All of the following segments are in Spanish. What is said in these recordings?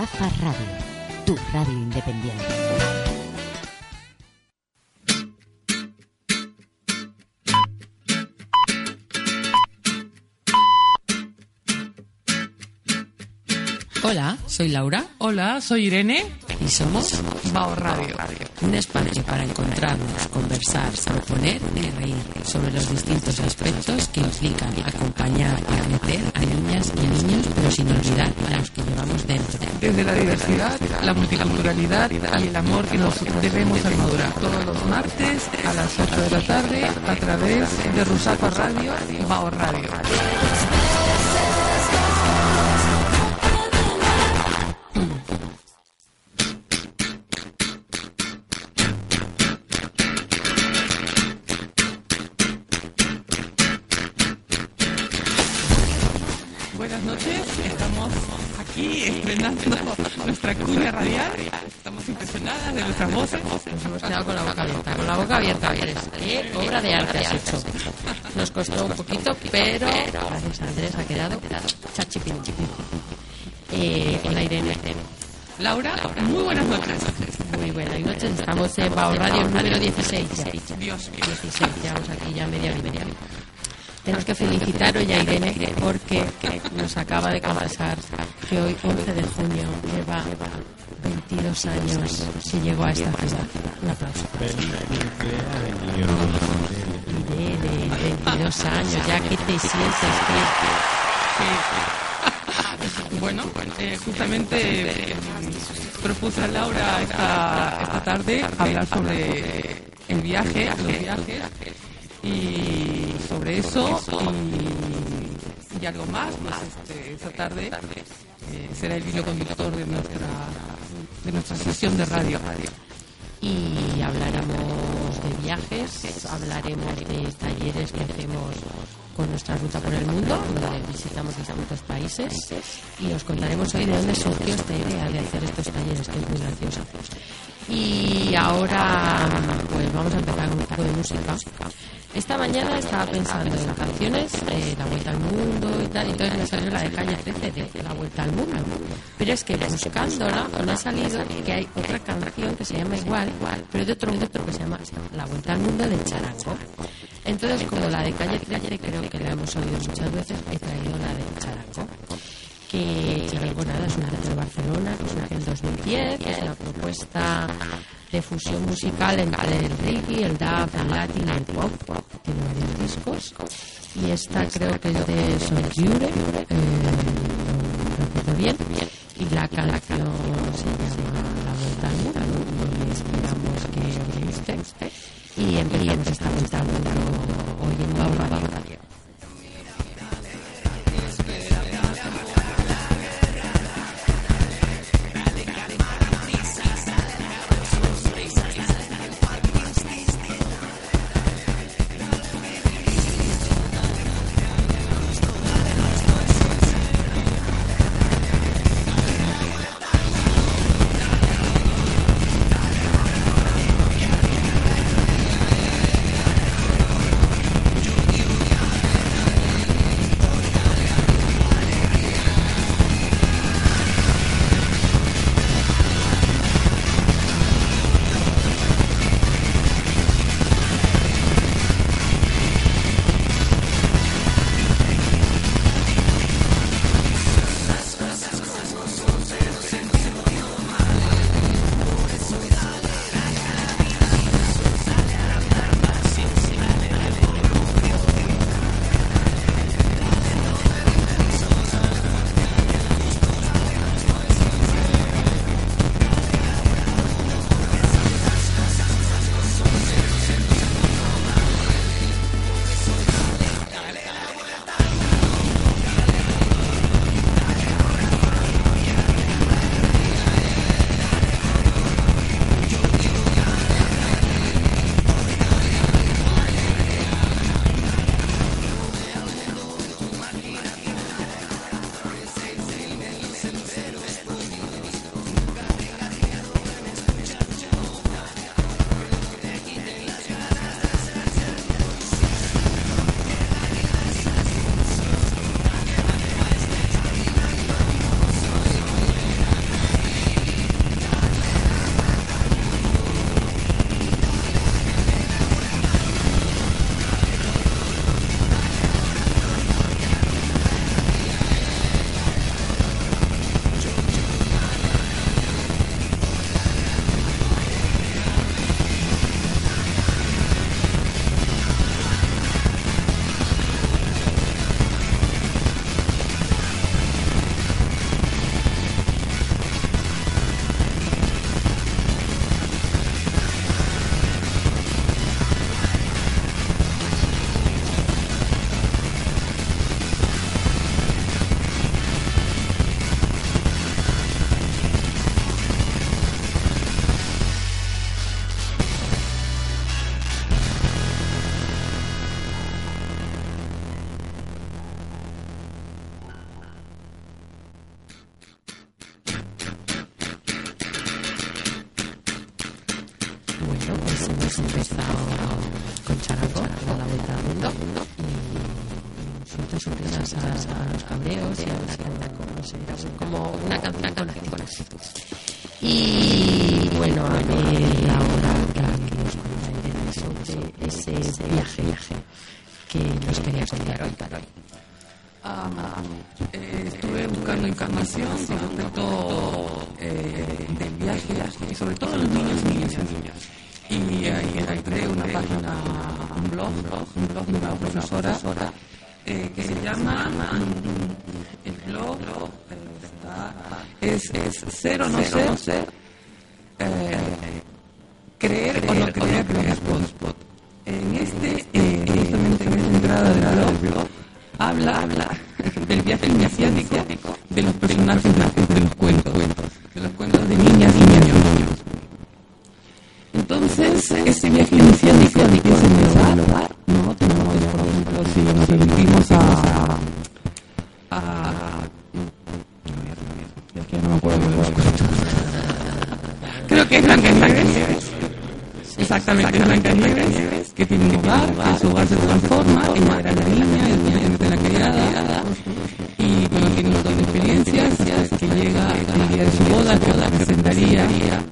Ruzafa Radio, tu radio independiente. Hola, soy Laura. Hola, soy Irene y somos Bao Radio. Un espacio para encontrarnos, conversar, proponer y reír sobre los distintos aspectos que implican acompañar y crecer a niñas y a niños, pero sin olvidar a los que llevamos dentro. Desde la diversidad, la multiculturalidad y el amor que nos debemos armadurar. Todos los martes a las 8 de la tarde a través de Rusafa Radio, Bao Radio. Nuestras voces. Nos hemos quedado con la boca abierta, con la boca abierta, Andrés. ¿Qué obra de arte has hecho? Nos costó un poquito, pero gracias a Andrés ha quedado chachipín. Eh, hola Irene. Laura, muy buenas noches. Muy buenas noches. Estamos en Bao Radio número 16. ya. Dios mío. 16, llevamos aquí ya media hora. Tenemos que felicitar hoy a Irene porque nos acaba de confesar que hoy, 11 de junio, lleva 22 años que llegó a esta ciudad. Un aplauso. Irene, 22 años, ya que te sientes Bueno, eh, justamente eh, propuse a Laura esta, esta tarde hablar sobre el viaje, los viajes, y sobre eso y, y algo más. Pues este, esta tarde eh, será el hilo conductor de nuestra, de nuestra sesión de radio. y hablaremos de viajes, hablaremos de talleres que hacemos con nuestra ruta por el mundo, donde visitamos distintos países y os contaremos hoy de dónde surgió esta idea de hacer estos talleres, que es muy gracioso. Y ahora pues vamos a empezar con un poco de música. Esta mañana estaba pensando en canciones, La Vuelta al Mundo y tal, y entonces me salió la de Calle 13 de La Vuelta al Mundo. Pero es que buscándola me ha salido que hay otra canción que se llama igual, pero de otro, de otro que se llama La Vuelta al Mundo de Charango. Entonces, como la de Calle 13 creo que la hemos oído muchas veces, he traído la de Charango que Charango nada es una de Barcelona, que surge en 2010, que es una propuesta de fusión musical entre el reggae, el dub, el latin y el pop. Tiene varios discos. Y esta creo que es de Soljure, eh, no bien. Y la canción se llama La al Mundo, y esperamos que os guste. Y empezamos esta vuelta al mundo hoy en llama el blog, es, es ser o no ser, ser eh, creer, creer, o no creer, o creer. En este, eh, justamente en esta entrada del blog, blog, habla, habla del viaje iniciático de los personajes de los cuentos, de los cuentos de niñas, niñas y niños. Entonces, ese este este viaje iniciático se me a exactamente Blancanieves, que tiene un hogar, que su hogar se transforma, ella era la niña, el de la criada, y tiene un montón de experiencias, que llega el día de su boda, que presentaría.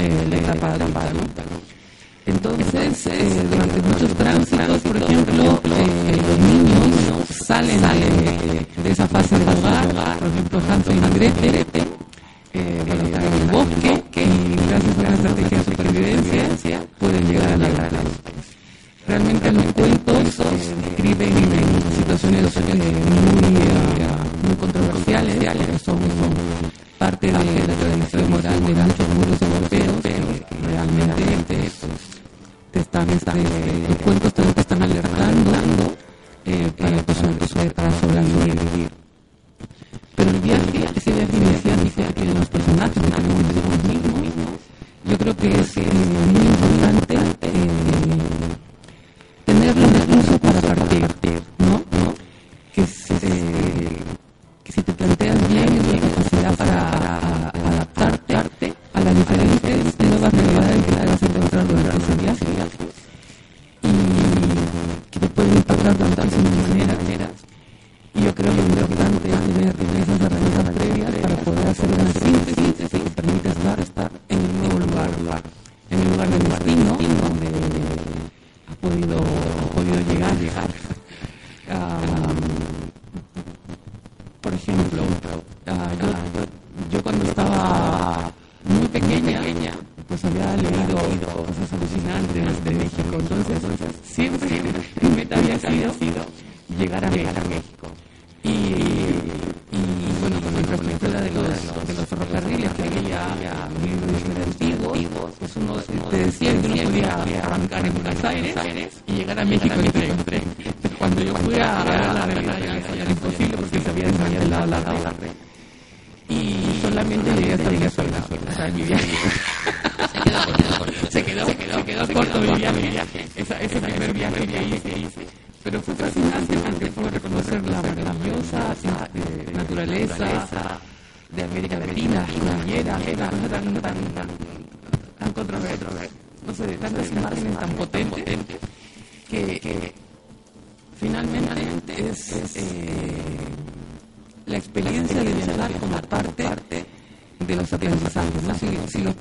personas que escriben en situaciones eh, Ah, yo, cuando estaba muy pequeña, pequeña pues había leído cosas alucinantes de México. Entonces, siempre mi meta había sido llegar a México.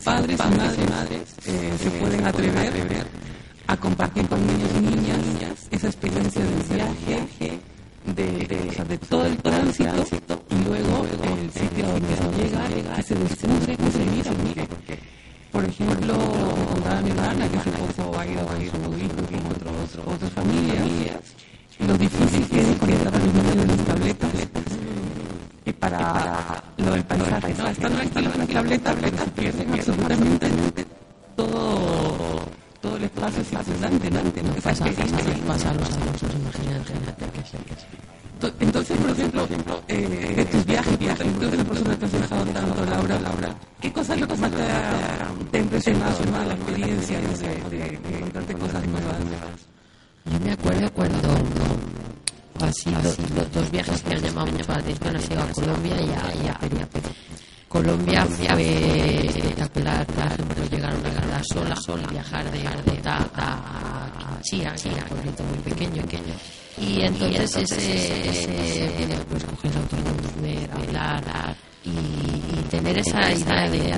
padres y madres eh, eh se pueden atrever a compartir con niños y niñas esa experiencia del viaje, de, de, o sea, de todo el tránsito y luego el sitio donde se llega, que se descubre, que se mira, por ejemplo, contaba mi hermana que se puso a ir a su Colombia fue espectacular, por ejemplo, llegaron a Granada sola, sola, viajar de Bogotá a Chía, es un pueblito muy pequeño, y entonces ese, ese pues coger autobús, hablar, y, y, tener esa idea de,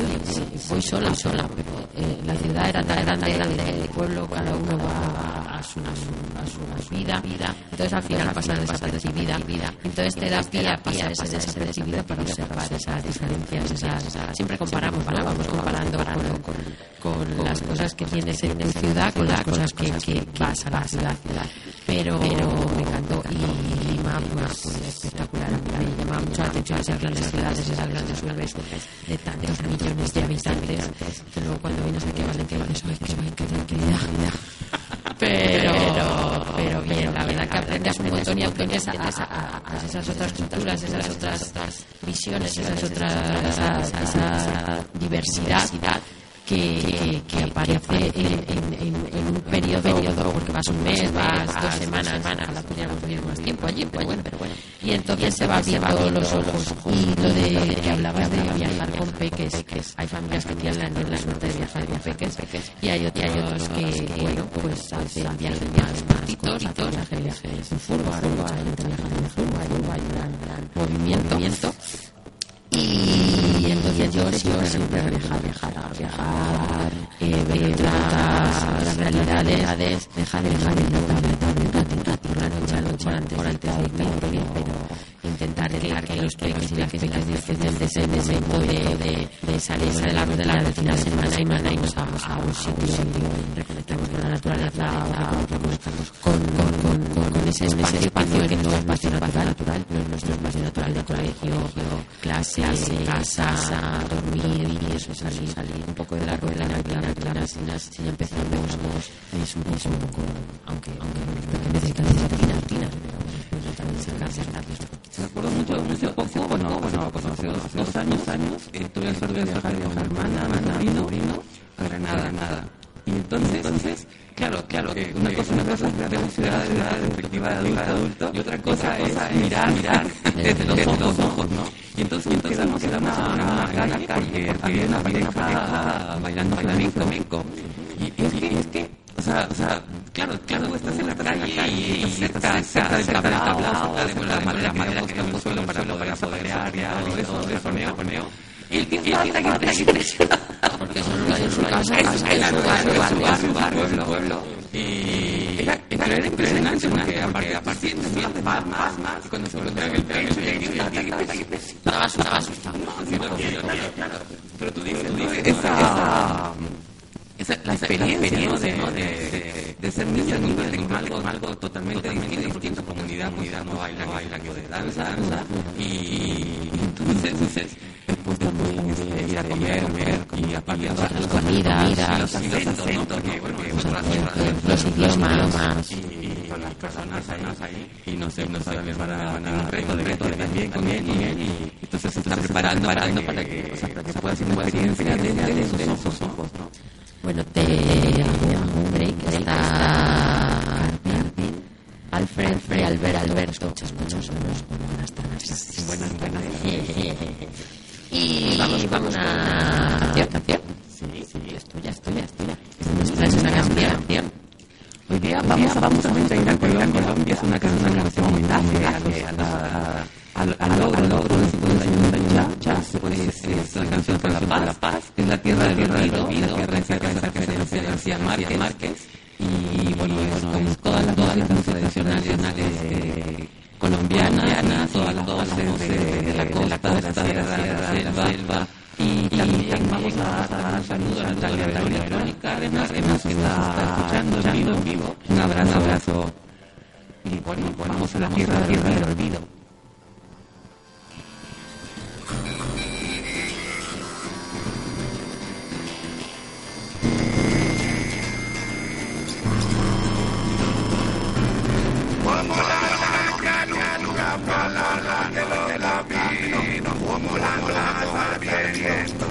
voy sola, sola, pero eh, la ciudad era tan grande, grande, el pueblo, cada uno va a su, a su, a su vida, vida, entonces al final pasa desapercibida, vida, entonces te da pie a pasar esa desapercibida para observar esas diferencias, esas, siempre comparamos, ¿no? vamos comparando con, con, con las cosas que tienes en tu ciudad, con las cosas que, que a la ciudad, pero, pero me encantó y Lima pues, espectacular, me llama mucho la atención esas grandes ciudades, esas grandes urbes de tantos millones de habitantes, que luego cuando vienes aquí a Valencia dices, ay, qué tranquilidad, pero, pero bien, la verdad que aprendes un montón y aprendes a, a, a, esas otras culturas, esas otras visiones, esas otras, esa, esa diversidad que, que, aparece en, en, en, un periodo, periodo, porque vas un mes, vas dos semanas, ojalá pudiéramos vivir más tiempo allí, pero bueno, pero bueno. Y entonces se va viendo los ojos. Y lo de que hablabas de viajar con peques, hay familias que tienen la suerte de viajar con peques, y hay otros que, bueno, pues hacen viajes más cortitos, hacen viajes en furgo, hay gente viajando en furgo, hay un gran movimiento. Y entonces yo siempre viajar, viajar, viajar, eh, ver las, realidades, dejar, dejar a intentar dejar que los y las pequeñas disfruten de ese momento de, de, salir de la de la de semana y y nos vamos a un sitio reconectamos con la naturaleza con, con, ese espacio, que no es espacio natural, natural es nuestro espacio natural de colegio, clase, casa, dormir y eso, salir, salir un poco de la rueda, la rueda, si ya empezamos es un poco, aunque, aunque necesitan rutina, pero me acuerdo mucho, mucho poco, bueno, bueno, pues hace dos, años, años, tuve la suerte de viajar con mi hermana, a Granada, nada. Y entonces claro, claro, que una cosa, una cosa es ver la ciudad la perspectiva de adulto, y otra cosa, es mirar, mirar desde los ojos, ¿no? Y entonces, entonces nos quedamos en una calle porque había una pareja bailando flamenco. Y es que, es que, o sea, o sea, claro, claro, estás en la calle y cerca, cerca del cerca de la madera, que hemos suelo para poder y todo eso, de foneo, Y el está impresionado. Porque son su casa, lugar, lugar, pueblo. Y era, impresionante porque aparte, aparte, más, más, más. Y cuando se en el y estaba asustado, asustado. Pero tú dices, esa la experiencia, de, de, de, ser niña con algo, algo totalmente distinto, en comunidad, comunidad no baila, no de danza, danza, y, entonces, entonces después también este, ir a comer, comer y aparte las comidas, los acentos. Porque, bueno, los idiomas, y con las personas ahí, y no sé, no saben para un reto de reto también con él, y él, y entonces se está preparando, preparando para que, que pueda hacer una experiencia desde esos ojos, ¿no? Bueno, te un break. Está Alfred y Albert Alberto. Muchas, muchas, buenas tardes. Buenas, buenas. Y vamos, vamos a canción, canción. Sí, sí, es tuya, es tuya, es tuya. Traes una canción. Hoy día vamos, vamos a ir a Colombia. Es una canción, una canción a la al, al logro, al logro del 51 años ya, pues es la canción por la paz, es la tierra del olvido, la tierra en que hace referencia a Márquez y como la plaza viento,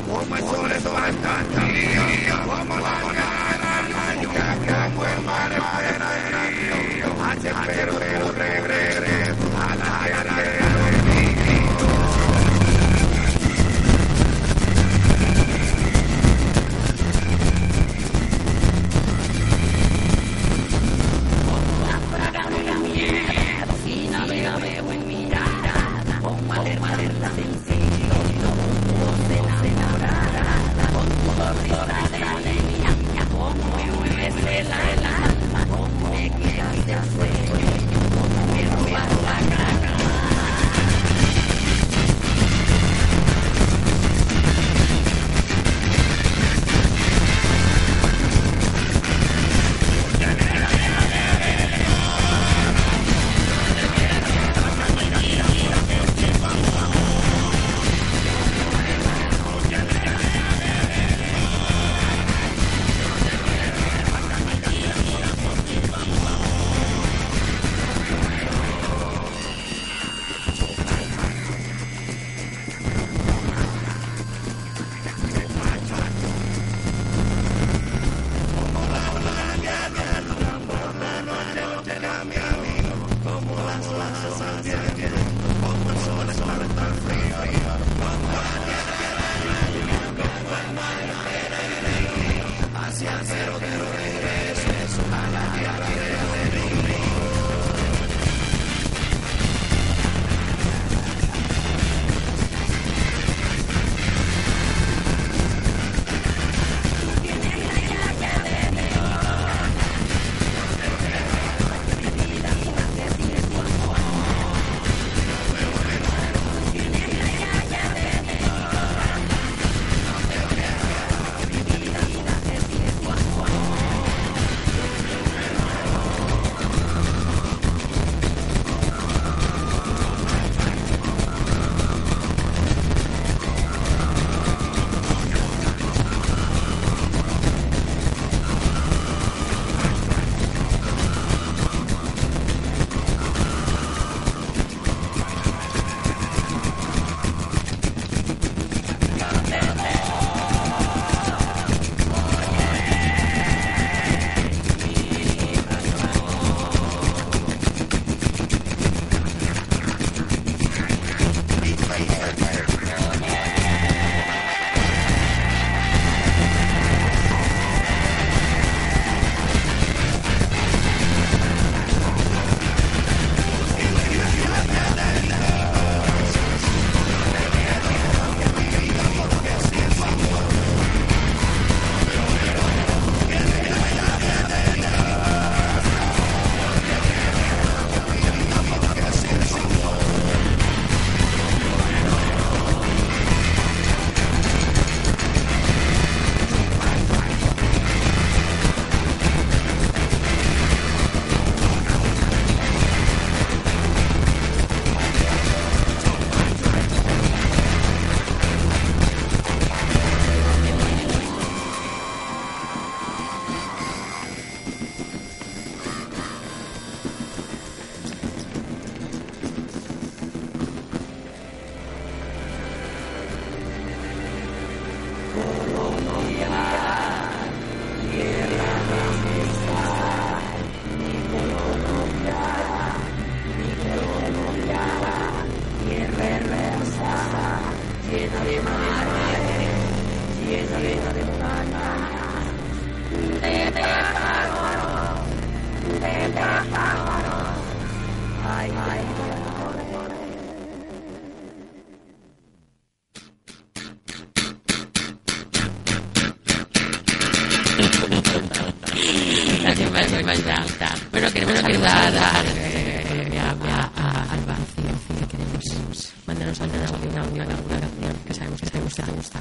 queremos mandarnos al menos una, una, una canción que sabemos que te.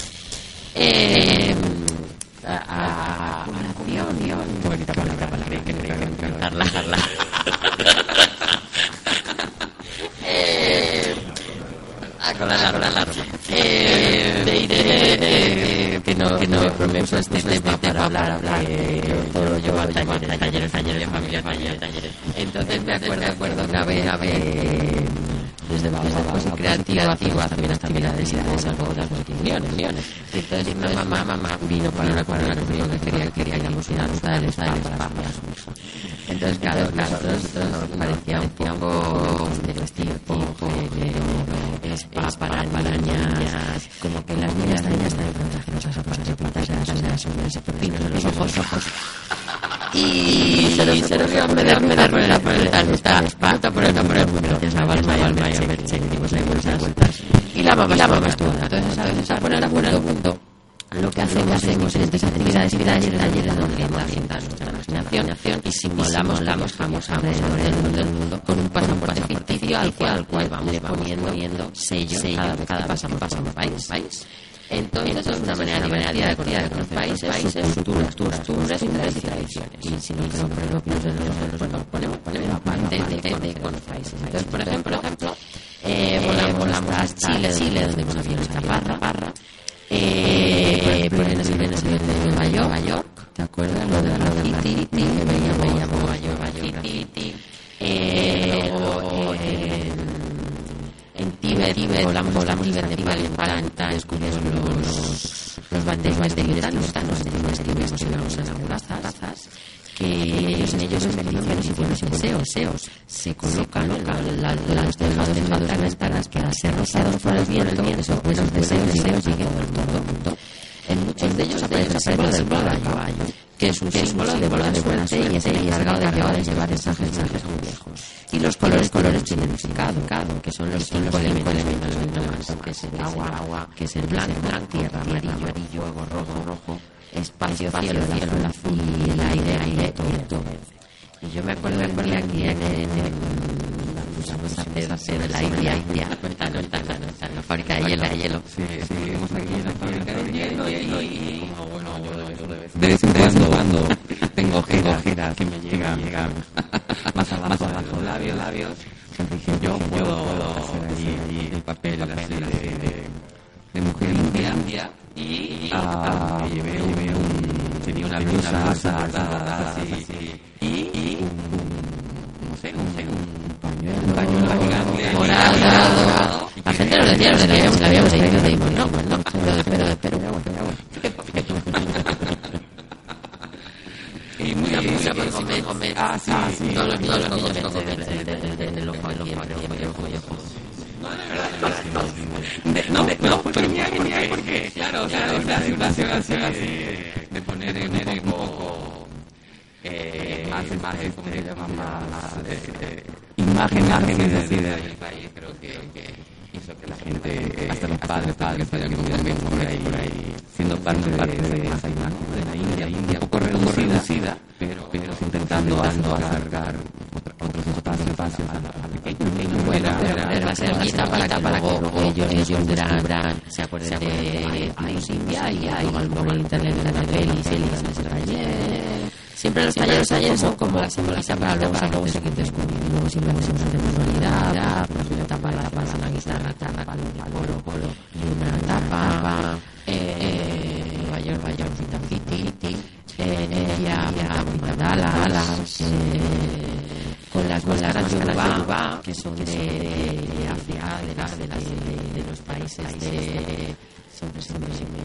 Eh, a, a, a oración, bonita palabra, que no que cantarla, cantarla. eh, a colar, colar, colar. Eh, de, de, de, que no, que no este para hablar, hablar, eh, todo yo al taller, talleres, talleres, familia, talleres, talleres. Entonces me acuerdo, acuerdo una vez, a eh, desde Bajo y creativo, activo, también actividades y algo de las multimillones. Entonces una mamá, mamá vino para una que quería, Entonces, nosotros nos parecía un poco estereotipo, es para arañas, como que las niñas están cosas de plantas, las y pepinos en los ojos, ojos. Y se ocurrió me da, me da, está por el y a Balma y a Merche, que dimos ahí vueltas, vueltas. Y la la mamá estuvo, entonces, a poner a punto, punto. Lo que hacemos, hacemos en estas actividades y talleres, talleres donde nuestra imaginación y simulamos, damos famosa alrededor del mundo, del mundo con un pasaporte ficticio al cual, al cual vamos poniendo, sellos cada vez cada pasamos, pasamos país, país. Entonces, es una manera, divertida de conocer países, países, culturas, costumbres, y tradiciones. Y si no de los ponemos, ponemos aparte de, conocer países. Entonces, por ejemplo, eh, volamos, volamos hasta Chile, Chile, donde conocimos a Parra, Parra. Eh, por en el de Nueva ¿te acuerdas? De la Titi, que veíamos Nueva York. Eh, luego en, en Tíbet, Tíbet, volamos, volamos Tíbet, Nepal, Nepal, descubrimos los, los banderas de los de Tíbet, nos íbamos a las plazas, que ellos en ellos en bendiciones y buenos deseos, deseos se colocan las delgadas ventanas para ser rozados por el viento, esos buenos deseos, deseos lleguen el mundo. En muchos de ellos aparece símbolo del caballo, que es un símbolo de bola de buena suerte y es el encargado de llevar, de llevar mensajes, mensajes muy lejos. Y los colores, colores tienen significado, que son los cinco elementos, elementos que es el agua, agua, que es el blanco, blanco tierra, amarillo, amarillo, rojo, rojo, espacio, cielo, cielo, el azul y el aire, aire, todo. Y yo me acuerdo, me acuerdo aquí en, en, en de la India, India, cuéntanos, la fábrica de hielo, de hielo. Sí, estuvimos aquí en la fábrica de hielo y, de vez en cuando tengo giras que me llegan, llegan. más abajo, abajo, labios, labios. Dije, yo puedo, puedo hacer allí el papel, así de, de mujer india. y ah, me llevé, llevé un, tenía una blusa así. y un, no sé, un, un pañuelo gigante. morado. La gente nos decía, nos habíamos, no, pues no, pero, pero, pero, y muy una mucha más comer, Ah, sí, sí. todos los niños del ojo ojo. No, no, pero mira, mira, porque, claro, o sea, es una situación así de poner en un poco eh, más, más, como se llama, más imagen, imágenes así del país, creo que, hizo que la gente, hasta los padres, padres, vayan también por ahí, por ahí, siendo parte, de esa imagen de la India, India, un poco reducida, pero, intentando alargar otros espacios, a Bueno, pero va a ser para que para ellos ellos descubran, se acuerden de Ice India y hay el internet de la pelis, el. Siempre los talleres, talleres son como la simboliza para para luego seguir descubriendo. Siempre hacemos una manualidad, una tapa, la guitarra, tapa, polo, polo, y una mandalas, con las máscaras de Yoruba, que son de, de África, de, la, de, la, de, de los países de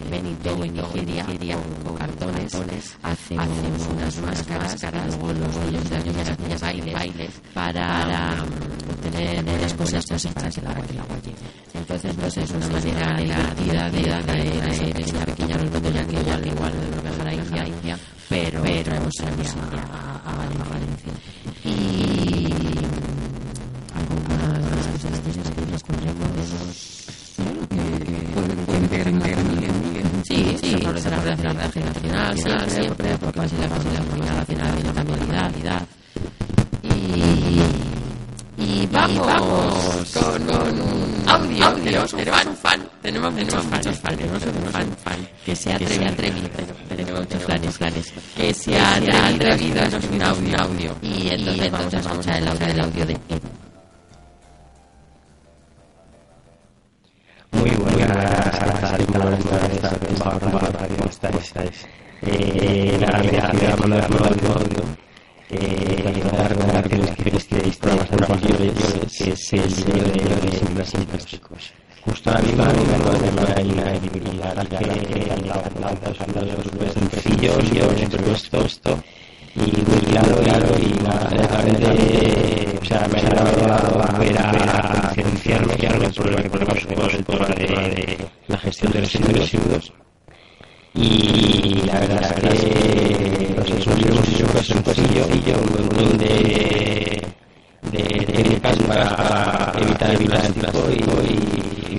Benito en Nigeria, Nigeria con, cartones, hacemos, hacemos unas máscaras, luego los de las niñas, las niñas bailes, bailes para obtener buenas cosas para que el agua que el agua llegue. Entonces, pues es una manera divertida de, de, de, enseñar pequeña ya que igual, igual lo mejor a India, pero, pero hemos ido a, a Valencia. Y algo más, cosas que nos encontremos Sí, sí, sobre la relación generacional, siempre, porque va a ser la familia nacional, la familiaridad. Y, y vamos con, un audio, audio, fan, fan. Tenemos muchos fans, tenemos un fan, fan, que se ha atrevido, tenemos muchos planes, planes, que se ha atrevido a un audio, audio. Y entonces vamos a escuchar el audio, el audio de. Muy buenas tardes, ¿cómo estáis? Eh, nada, mira, voy a mandar un audio eh, recordar que que visteis programas anteriores, que es el de símbolos simpáticos. Justo ahora mismo hay una editorial que lanza los sencillos, yo esto y claro y nada, realmente, o sea, me ha dado a ver a diferenciarme que algo sobre el problema sobre el tema de la gestión de los residuos y la verdad es que los hemos hecho pues un poquillo un montón de de técnicas para evitar el plástico y,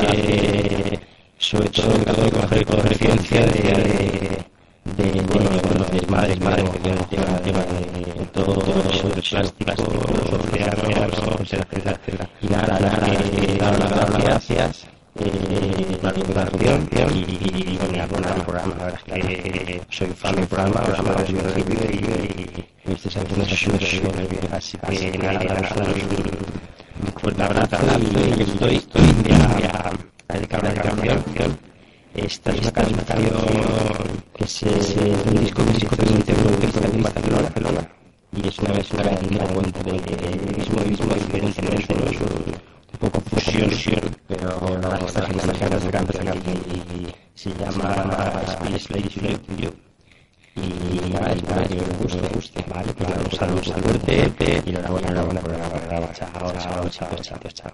que sobre todo en caso de coger conciencia de de, bueno, de madre, madre, que lleva, lleva de todo, todo el plástico, los océanos, etcétera, etcétera. Y nada, nada, gracias eh, la y, la buena programa, la verdad es que soy fan del programa, programa de y, y así y esta es una canción que se un disco que se hizo en un Barcelona, y es una vez una que cuenta de mismo mismo es un poco fusión pero la verdad está de cantar y se llama Space Place You y nada, nada, que me guste, guste, vale, claro, un saludo, saludo, y chao, chao, chao, chao, chao.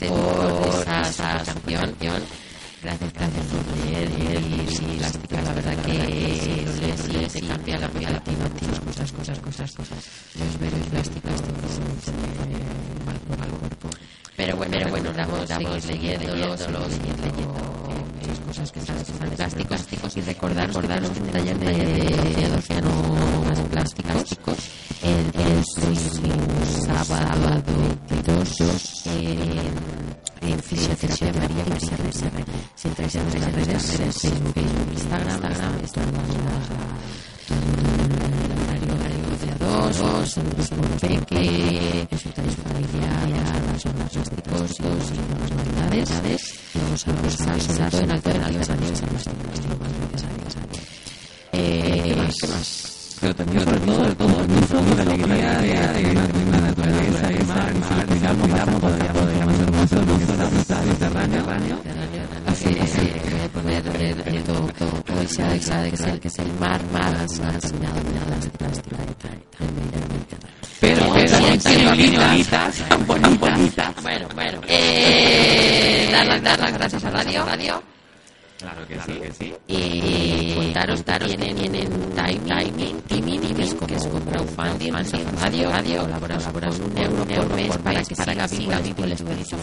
Gracias, por esa, canción. Gracias, gracias por leer, y sí, plástica, la verdad que lees, lees, te cambia la vida, tienes muchas cosas, cosas, cosas. Los veros plásticas te mal, mal cuerpo. Pero bueno, pero bueno, damos, damos leyéndolo, solo seguir leyendo muchas cosas que son fantásticos y recordar, recordaros un taller de, de, de océano más plásticos redes Facebook, Instagram, Instagram está en el horario de dos, el mismo peque, consultores familiares, son más plásticos y más manualidades. Vamos a revisar sobre todo en alternativas a nivel ¿Qué más? pero también sobre todo, sobre todo, disfruto de la alegría de la naturaleza mar, mar, cuidamos, cuidamos, todavía podría más hermoso, hermoso, la Mediterráneo. Todo el sea, que es el, que es el mar, más, nada, de plástico, pero, pero, tiene bonitas, tan bonitas. Bueno, bueno, eh, dar las, dar las gracias a Radio, Radio. Claro que sí, que sí. Y contaros, daros, tienen, tienen timing, timing, un crowdfunding, radio, radio, colaboramos con un euro por mes para que siga vivo el espíritu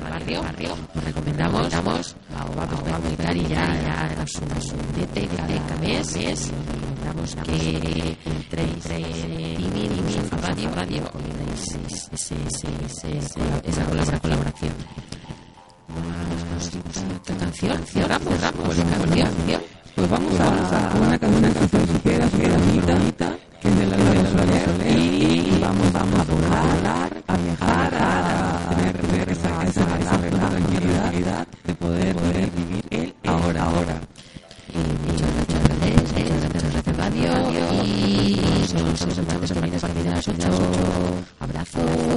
radio, barrio. Os recomendamos, a y ya, ya, es un billete cada mes, mes. Damos que entréis en radio, radio, esa colaboración otra canción, cerramos, cerramos, canción, pues vamos, a, a, una canción que se ligera, bonita, que de la de y, vamos, vamos a volar, a viajar, a, tener, esa, esa, tranquilidad de poder, poder vivir el ahora, ahora. muchas gracias, muchas gracias Radio y nos escuchamos el viernes a las 8. Abrazos.